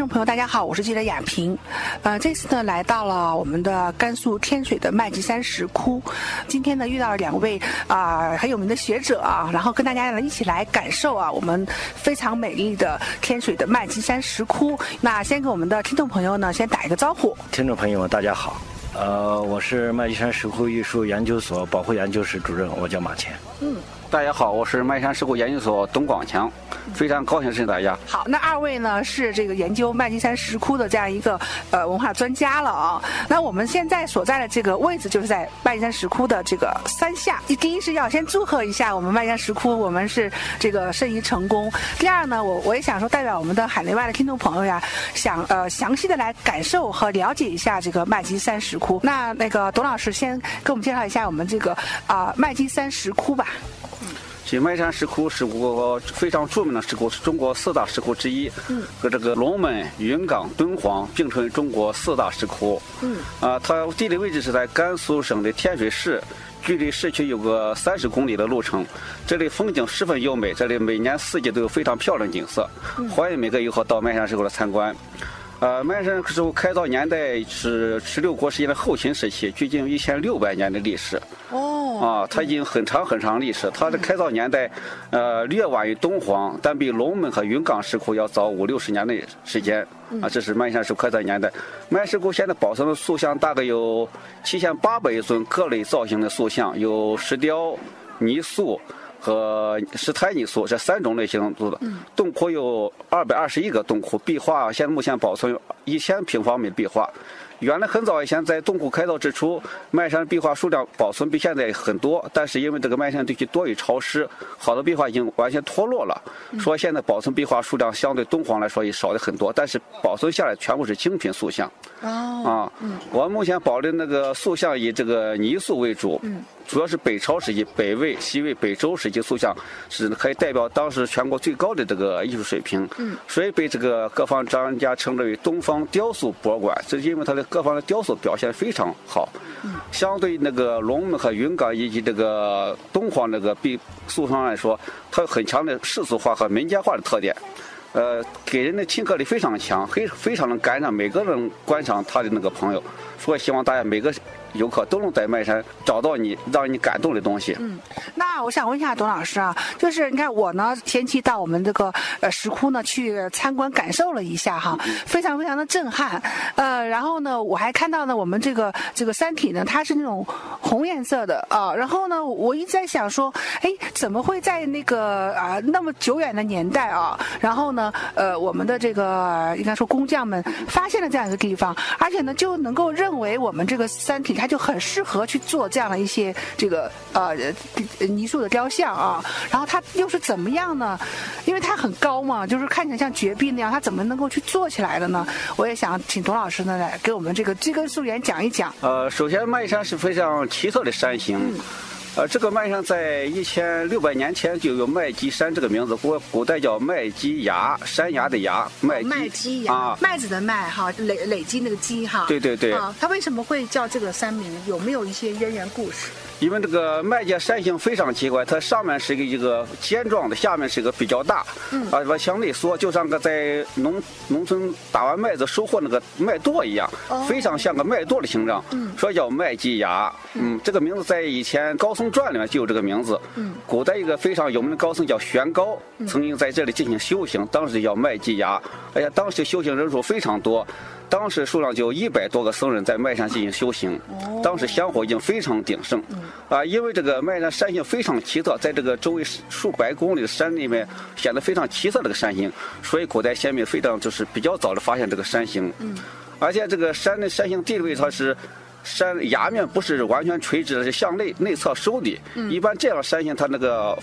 听众朋友，大家好，我是记者雅平。呃，这次呢来到了我们的甘肃天水的麦积山石窟，今天呢遇到了两位啊、很有名的学者啊，然后跟大家呢一起来感受啊我们非常美丽的天水的麦积山石窟。那先给我们的听众朋友呢先打一个招呼。听众朋友们，大家好。呃，我是麦积山石窟艺术研究所保护研究室主任，我叫马前。大家好，我是麦山石窟研究所董广强，非常高兴认识大家。好，那二位呢是这个研究麦积山石窟的这样一个呃文化专家了啊。那我们现在所在的这个位置就是在麦积山石窟的这个山下。第一是要先祝贺一下我们麦积山石窟，我们是这个申遗成功。第二呢，我我也想说代表我们的海内外的听众朋友呀，想呃详细的来感受和了解一下这个麦积山石窟。那那个董老师先给我们介绍一下我们这个啊、麦积山石窟吧。其实麦山石窟是我非常著名的石窟，是中国四大石窟之一，嗯，和这个龙门、云冈、敦煌并称为中国四大石窟。嗯，啊，它地理位置是在甘肃省的天水市，距离市区有个三十公里的路程。这里风景十分优美，这里每年四季都有非常漂亮的景色，欢迎每个游客到麦山石窟来参观。呃，麦山石窟开凿年代是十六国时期的后秦时期，距今有一千六百年的历史。哦，啊，它已经很长很长历史。它的开凿年代，呃，略晚于敦煌，但比龙门和云冈石窟要早五六十年的时间。啊，这是麦山石窟开凿年代。麦石窟现在保存的塑像大概有七千八百余尊各类造型的塑像，有石雕、泥塑。和石胎泥塑这三种类型做的，洞窟有二百二十一个洞窟，壁画现在目前保存有一千平方米壁画。原来很早以前，在洞窟开凿之初，麦山壁画数量保存比现在很多，但是因为这个麦山地区多雨潮湿，好多壁画已经完全脱落了，所以现在保存壁画数量相对敦煌来说也少的很多，但是保存下来全部是精品塑像。哦，啊，我们目前保留那个塑像以这个泥塑为主，主要是北朝时期、北魏、西魏、北周时期塑像是可以代表当时全国最高的这个艺术水平，所以被这个各方专家称之为东方雕塑博物馆，这是因为它的各方的雕塑表现非常好。相对那个龙门和云冈以及这个敦煌那个壁塑像来说，它有很强的世俗化和民间化的特点。呃，给人的亲和力非常强，非非常能感染每个人观赏他的那个朋友，所以希望大家每个游客都能在麦山找到你让你感动的东西。嗯那我想问一下董老师啊，就是你看我呢前期到我们这个呃石窟呢去参观感受了一下哈，非常非常的震撼。呃，然后呢我还看到呢我们这个这个山体呢它是那种红颜色的啊，然后呢我一直在想说，哎，怎么会在那个啊那么久远的年代啊，然后呢呃我们的这个应该说工匠们发现了这样一个地方，而且呢就能够认为我们这个山体它就很适合去做这样的一些这个呃泥塑的雕像啊，然后它又是怎么样呢？因为它很高嘛，就是看起来像绝壁那样，它怎么能够去做起来的呢？我也想请董老师呢来给我们这个追根溯源讲一讲。呃，首先麦山是非常奇特的山形。呃，这个麦上在一千六百年前就有麦积山这个名字，古古代叫麦积崖，山崖的崖，麦积麦积呀，啊，麦子的麦哈，累累积那个积哈。对对对啊，它为什么会叫这个山名？有没有一些渊源故事？因为这个麦秸山形非常奇怪，它上面是一个一个尖状的，下面是一个比较大，嗯，啊，往向内缩，就像个在农农村打完麦子收获那个麦垛一样，非常像个麦垛的形状，嗯，所以叫麦积崖，嗯，这个名字在以前高僧传里面就有这个名字，嗯，古代一个非常有名的高僧叫玄高，曾经在这里进行修行，当时叫麦积崖，哎呀，当时修行人数非常多。当时数量就有一百多个僧人在麦山进行修行，当时香火已经非常鼎盛，啊，因为这个麦山山形非常奇特，在这个周围数百公里的山里面显得非常奇特这个山形，所以古代先民非常就是比较早的发现这个山形，而且这个山的山形地理位它是。山崖面不是完全垂直的，是向内内侧收的。一般这样山形，它那个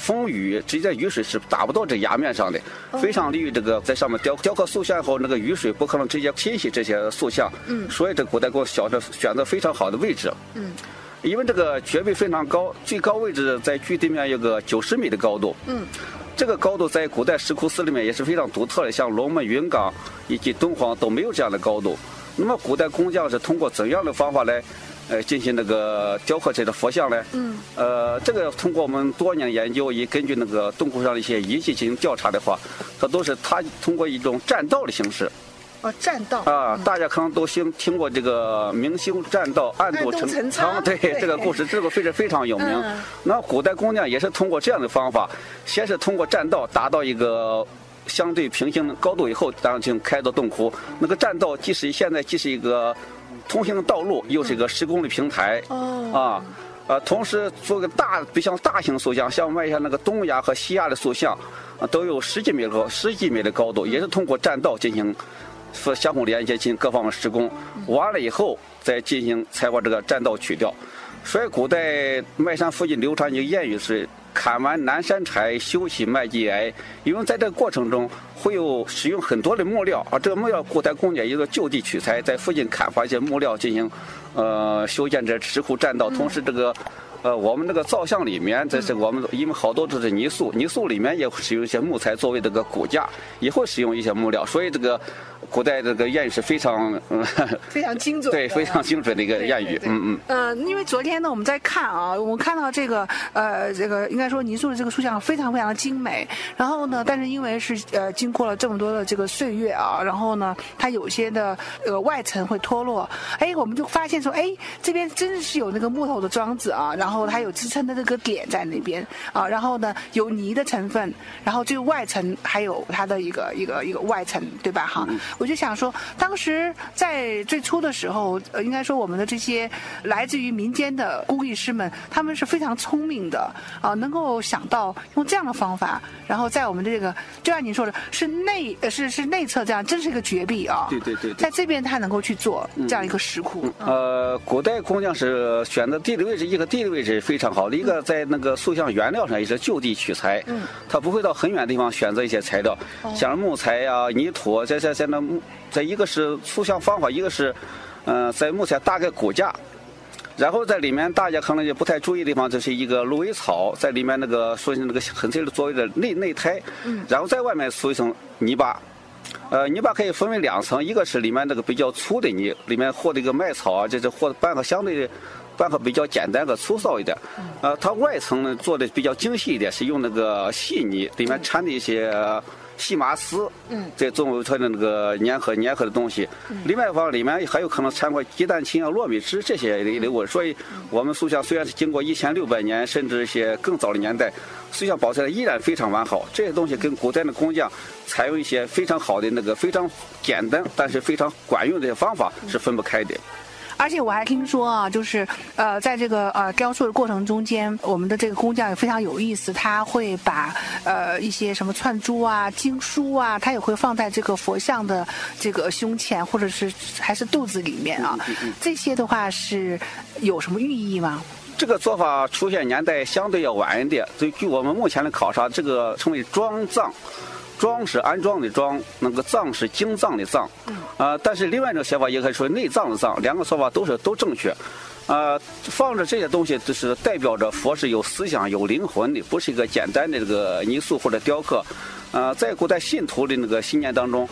风雨直接雨水是打不到这崖面上的，非常利于这个在上面雕雕刻塑像后，那个雨水不可能直接侵袭这些塑像。嗯，所以这古代给我选择选择非常好的位置。嗯，因为这个绝壁非常高，最高位置在距地面有个九十米的高度。嗯，这个高度在古代石窟寺里面也是非常独特的，像龙门、云冈以及敦煌都没有这样的高度。那么古代工匠是通过怎样的方法来呃，进行那个雕刻这个佛像呢？嗯。呃，这个通过我们多年研究，也根据那个洞窟上的一些遗迹进行调查的话，它都是它通过一种栈道的形式。哦，栈道。啊，大家可能都听听过这个“明修栈道，暗度陈仓”对这个故事，这个非常非常有名。那古代工匠也是通过这样的方法，先是通过栈道达到一个。相对平行高度以后，然后就开凿洞窟。那个栈道既是现在既是一个通行的道路，又是一个施工的平台。哦。啊，呃，同时做个大，比像大型塑像，像外下那个东亚和西亚的塑像，啊，都有十几米高、十几米的高度，也是通过栈道进行说相互连接，进行各方面施工。完了以后，再进行才把这个栈道取掉。所以古代麦山附近流传一个谚语是。砍完南山柴，修起麦积崖。因为在这个过程中会有使用很多的木料，啊，这个木料古代工匠一个就地取材，在附近砍伐一些木料进行，呃，修建这石窟栈道。同时，这个，呃，我们这个造像里面，这是我们因为好多都是泥塑，泥塑里面也会使用一些木材作为这个骨架，也会使用一些木料，所以这个。古代这个谚语是非常嗯 非常精准，对非常精准的一个谚语，嗯嗯。呃，因为昨天呢，我们在看啊，我们看到这个呃这个应该说泥塑的这个塑像非常非常的精美。然后呢，但是因为是呃经过了这么多的这个岁月啊，然后呢，它有些的呃外层会脱落。哎，我们就发现说，哎，这边真的是有那个木头的桩子啊，然后它有支撑的这个点在那边啊，然后呢有泥的成分，然后这个外层还有它的一个一个一个外层，对吧？哈。我就想说，当时在最初的时候，呃，应该说我们的这些来自于民间的工艺师们，他们是非常聪明的啊，能够想到用这样的方法，然后在我们的这个，就像您说的，是内呃是是内侧这样，真是一个绝壁啊。对对对。在这边他能够去做这样一个石窟。呃，古代工匠是选择地理位置，一个地理位置非常好的，一个在那个塑像原料上也是就地取材。嗯。他不会到很远的地方选择一些材料，像木材呀、泥土，在在在那。在一个是塑像方法，一个是，嗯，在木材大概骨架，然后在里面大家可能也不太注意的地方，就是一个芦苇草在里面那个说那个很脆的作为的内内胎，然后在外面塑一层泥巴，呃，泥巴可以分为两层，一个是里面那个比较粗的泥，里面和这个麦草啊，这是和拌和相对的拌和比较简单和粗糙一点，呃，它外层呢做的比较精细一点，是用那个细泥，里面掺的一些。细麻丝，嗯，这作为它的那个粘合粘合的东西。另外一方里面还有可能掺和鸡蛋清啊、糯米汁这些的物。所以，我们塑像虽然是经过一千六百年，甚至一些更早的年代，塑像保存的依然非常完好。这些东西跟古代的工匠采用一些非常好的那个非常简单但是非常管用的些方法是分不开的。而且我还听说啊，就是呃，在这个呃雕塑的过程中间，我们的这个工匠也非常有意思，他会把呃一些什么串珠啊、经书啊，他也会放在这个佛像的这个胸前或者是还是肚子里面啊。这些的话是有什么寓意吗？这个做法出现年代相对要晚一点，所以据我们目前的考察，这个称为装藏。装是安装的装，那个藏是经藏的藏，啊，但是另外一种写法也可以说内藏的藏，两个说法都是都正确，啊，放着这些东西就是代表着佛是有思想、有灵魂的，不是一个简单的这个泥塑或者雕刻，啊，在古代信徒的那个信念当中，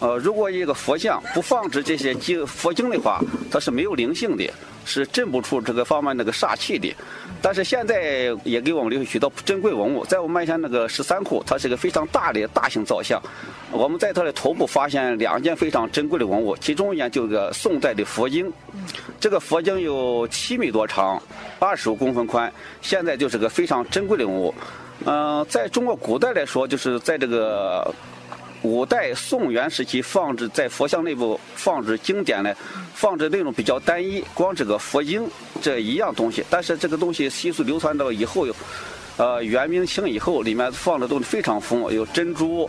呃，如果一个佛像不放置这些经佛经的话，它是没有灵性的，是镇不出这个方面那个煞气的。但是现在也给我们留下许多珍贵文物，在我们麦山那个十三库，它是个非常大的大型造像。我们在它的头部发现两件非常珍贵的文物，其中一件就是个宋代的佛经。这个佛经有七米多长，二十五公分宽，现在就是个非常珍贵的文物。嗯，在中国古代来说，就是在这个。五代宋元时期放置在佛像内部放置经典呢，放置内容比较单一，光这个佛经这一样东西。但是这个东西习俗流传到以后，呃，元明清以后，里面放的东西非常丰富，有珍珠、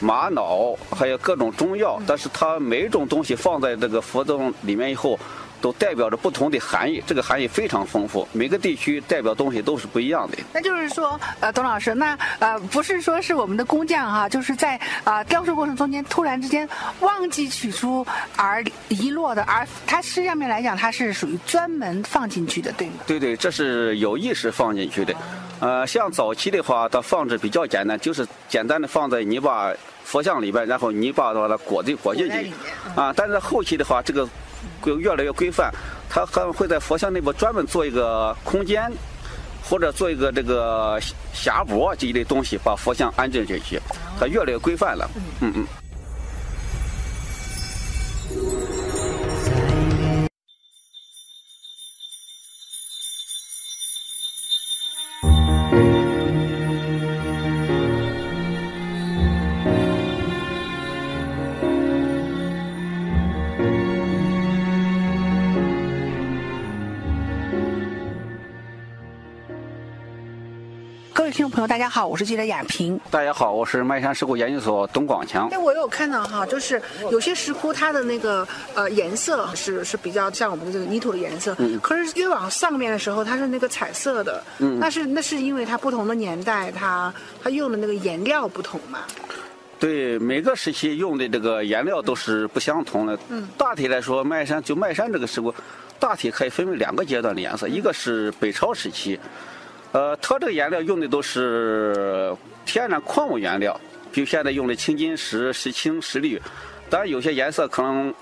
玛瑙，还有各种中药。但是它每种东西放在这个佛洞里面以后。都代表着不同的含义，这个含义非常丰富。每个地区代表东西都是不一样的。那就是说，呃，董老师，那呃，不是说是我们的工匠哈，就是在啊雕塑过程中间突然之间忘记取出而遗落的，而它实际上面来讲，它是属于专门放进去的，对吗？对对，这是有意识放进去的。呃，像早期的话，它放置比较简单，就是简单的放在泥巴佛像里边，然后泥巴把它裹进裹进去。啊，但是后期的话，这个。规越来越规范，他还会在佛像内部专门做一个空间，或者做一个这个匣钵这一类东西，把佛像安置进去，他越来越规范了。嗯嗯。各位听众朋友，大家好，我是记者亚平。大家好，我是麦山石窟研究所董广强。哎，我有看到哈，就是有些石窟它的那个呃颜色是是比较像我们的这个泥土的颜色，嗯可是越往上面的时候，它是那个彩色的。嗯，那是那是因为它不同的年代，它它用的那个颜料不同嘛。对，每个时期用的这个颜料都是不相同的。嗯大体来说，麦山就麦山这个石窟，大体可以分为两个阶段的颜色，一个是北朝时期，呃，它这个颜料用的都是天然矿物原料，比如现在用的青金石、石青、石绿，当然有些颜色可能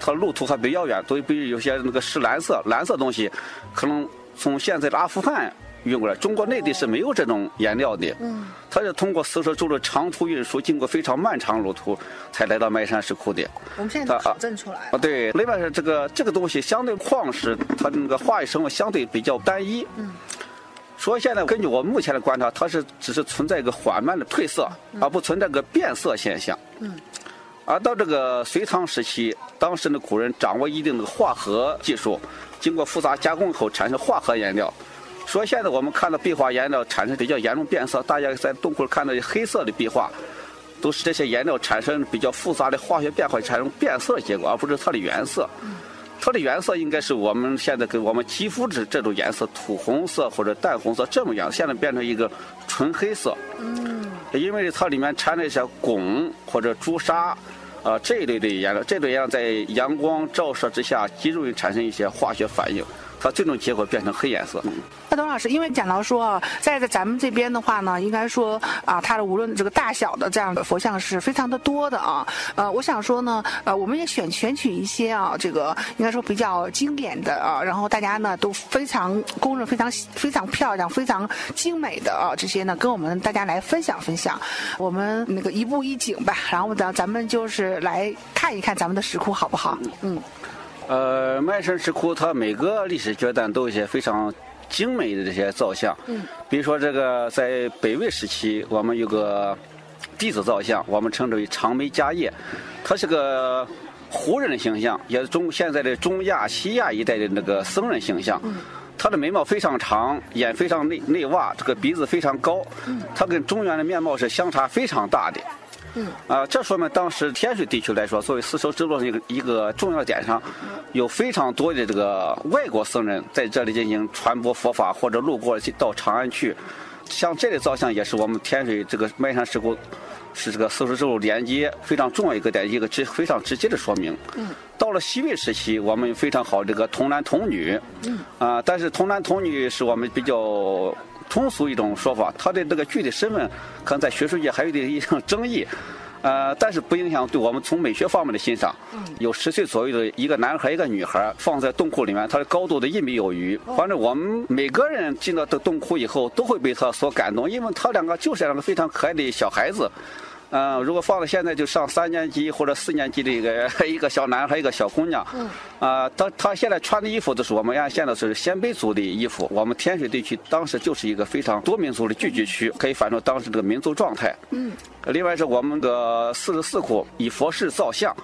它路途还比较远，所以比如有些那个石蓝色、蓝色东西，可能从现在的阿富汗运过来，中国内地是没有这种颜料的。嗯，它是通过丝绸之路长途运输，经过非常漫长路途，才来到麦山石窟的。我们现在考证出来啊，对，另外是这个这个东西相对矿石，它那个化学成分相对比较单一。嗯。所以现在根据我目前的观察，它是只是存在一个缓慢的褪色，而不存在个变色现象。嗯。而到这个隋唐时期，当时的古人掌握一定的化合技术，经过复杂加工后产生化合颜料。所以现在我们看到壁画颜料产生比较严重变色，大家在洞窟看到黑色的壁画，都是这些颜料产生比较复杂的化学变化产生变色结果，而不是它的原色。它的原色应该是我们现在给我们肌肤这这种颜色，土红色或者淡红色这么样，现在变成一个纯黑色。嗯，因为它里面掺了一些汞或者朱砂，啊、这一类的颜料，这类颜料在阳光照射之下，极容易产生一些化学反应，它最终结果变成黑颜色。那董老师，因为讲到说啊，在在咱们这边的话呢，应该说啊，它的无论这个大小的这样的佛像是非常的多的啊。呃，我想说呢，呃，我们也选选取一些啊，这个应该说比较经典的啊，然后大家呢都非常公认、非常非常漂亮、非常精美的啊，这些呢跟我们大家来分享分享。我们那个一步一景吧，然后咱咱们就是来看一看咱们的石窟好不好？嗯呃，麦城石窟它每个历史阶段都有一些非常精美的这些造像。嗯。比如说这个在北魏时期，我们有个弟子造像，我们称之为长眉迦叶，他是个胡人的形象，也是中现在的中亚、西亚一带的那个僧人形象。嗯他的眉毛非常长，眼非常内内洼，这个鼻子非常高。他跟中原的面貌是相差非常大的。嗯啊，这说明当时天水地区来说，作为丝绸之路的一个一个重要点上，有非常多的这个外国僧人在这里进行传播佛法，或者路过到长安去。像这类造像也是我们天水这个麦山石窟是这个丝绸之路连接非常重要一个点，一个直非常直接的说明。嗯。到了西魏时期，我们非常好这个童男童女。嗯。啊，但是童男童女是我们比较通俗一种说法，他的这个具体身份可能在学术界还有点一种争议。呃，但是不影响对我们从美学方面的欣赏。有十岁左右的一个男孩，一个女孩，放在洞窟里面，他的高度的一米有余。反正我们每个人进到这洞窟以后，都会被他所感动，因为他两个就是两个非常可爱的小孩子。嗯、如果放到现在就上三年级或者四年级的一个一个小男孩，一个小姑娘，嗯，啊、他他现在穿的衣服都是我们按现在是鲜卑族的衣服。我们天水地区当时就是一个非常多民族的聚集区，可以反映当时这个民族状态。嗯，另外是我们的四十四窟以佛事造像，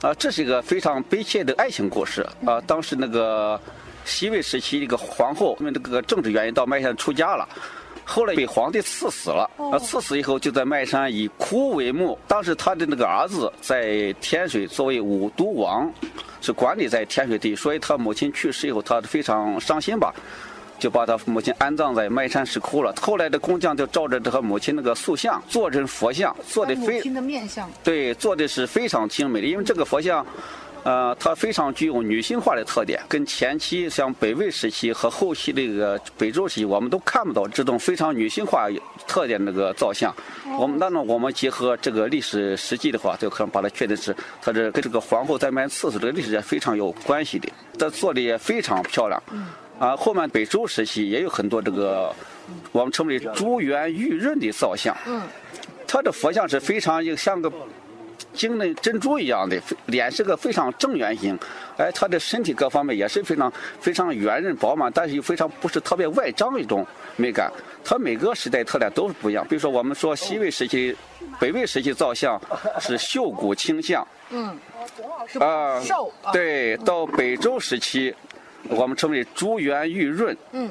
啊、这是一个非常悲切的爱情故事。啊、当时那个西魏时期一个皇后，因为这个政治原因到麦县出家了。后来被皇帝赐死了，啊，赐死以后就在麦山以哭为墓。当时他的那个儿子在天水作为武都王，是管理在天水地，所以他母亲去世以后，他非常伤心吧，就把他母亲安葬在麦山石窟了。后来的工匠就照着他母亲那个塑像做成佛像，做的非母亲的面相。对，做的是非常精美的，因为这个佛像，呃，它非常具有女性化的特点，跟前期像北魏时期和后期这个北周时期，我们都看不到这种非常女性化特点那个造像。我们那么，我们结合这个历史实际的话，就可能把它确定是它这跟这个皇后在卖刺史这个历史也非常有关系的。它做的也非常漂亮。啊，后面北周时期也有很多这个我们称为珠圆玉润的造像。嗯。它的佛像是非常像个。晶的珍珠一样的脸是个非常正圆形，哎，他的身体各方面也是非常非常圆润饱满，但是又非常不是特别外张一种美感。他每个时代特点都是不一样。比如说我们说西魏时期、北魏时期造像是秀骨清像，嗯，啊，对，到北周时期，我们称为珠圆玉润，嗯。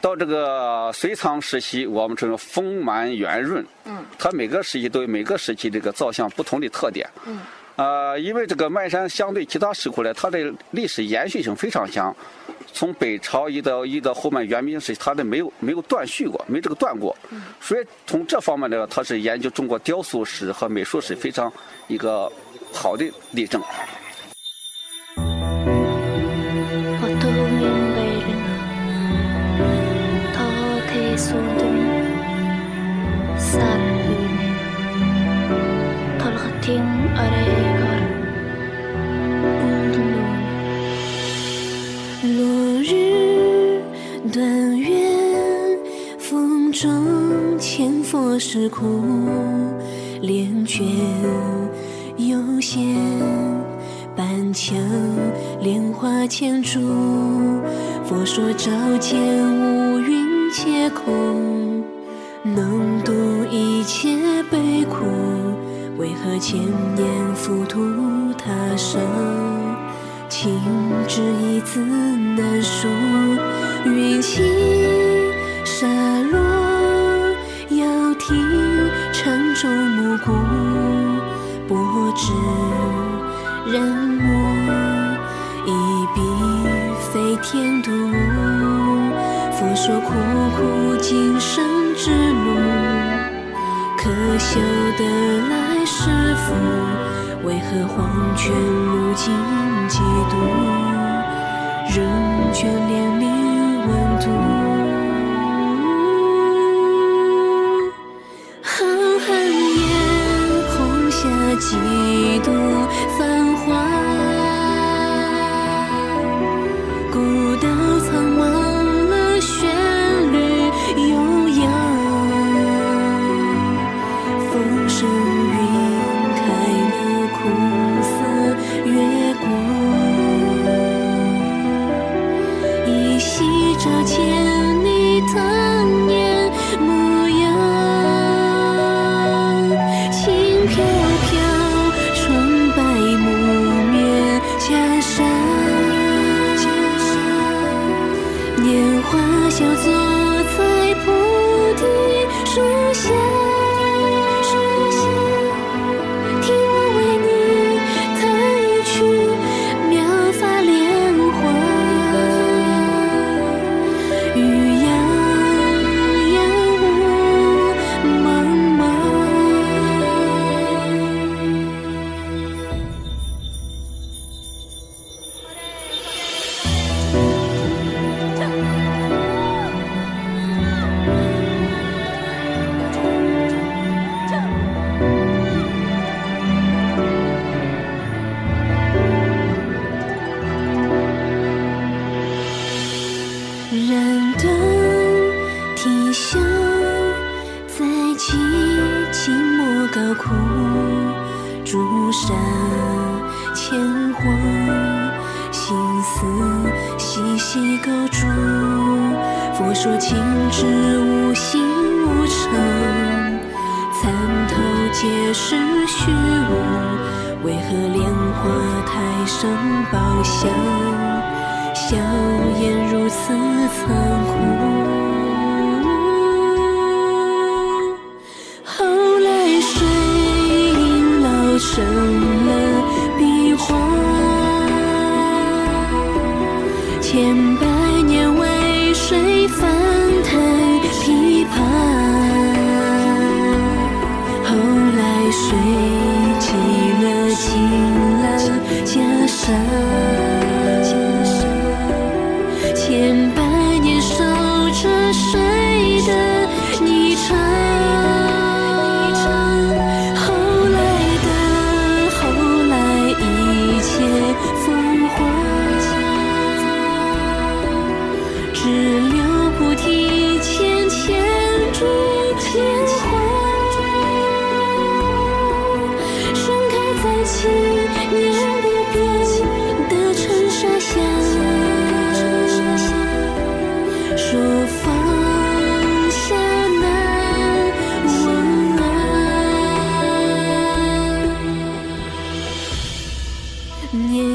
到这个隋唐时期，我们称为丰满圆润。嗯，它每个时期都有每个时期这个造像不同的特点。嗯，呃，因为这个麦山相对其他石窟呢，它的历史延续性非常强，从北朝一到一到后面元明时期，它的没有没有断续过，没这个断过。嗯，所以从这方面呢，它是研究中国雕塑史和美术史非常一个好的例证。千佛石窟，莲卷幽仙，板墙莲花千株。佛说照见五蕴皆空，能度一切悲苦。为何千年浮屠他生，情之一字难书？云起山长洲暮鼓，不知人物，一笔飞天渡。佛说苦苦今生之路，可笑得来。世福，为何黄泉路尽几度？仍眷恋你温度。洗照千里的是虚无，为何莲花台上宝香，笑颜如此残酷？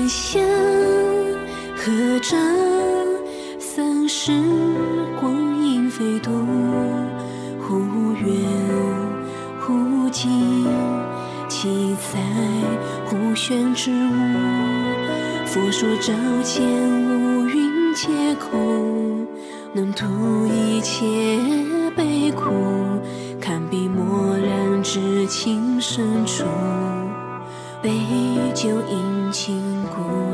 想合掌，三世光阴飞渡，忽远忽近，七彩忽旋之物。佛说照见五蕴皆空，能图一切悲苦，堪比漠然至情深处，杯酒饮尽。oscuro.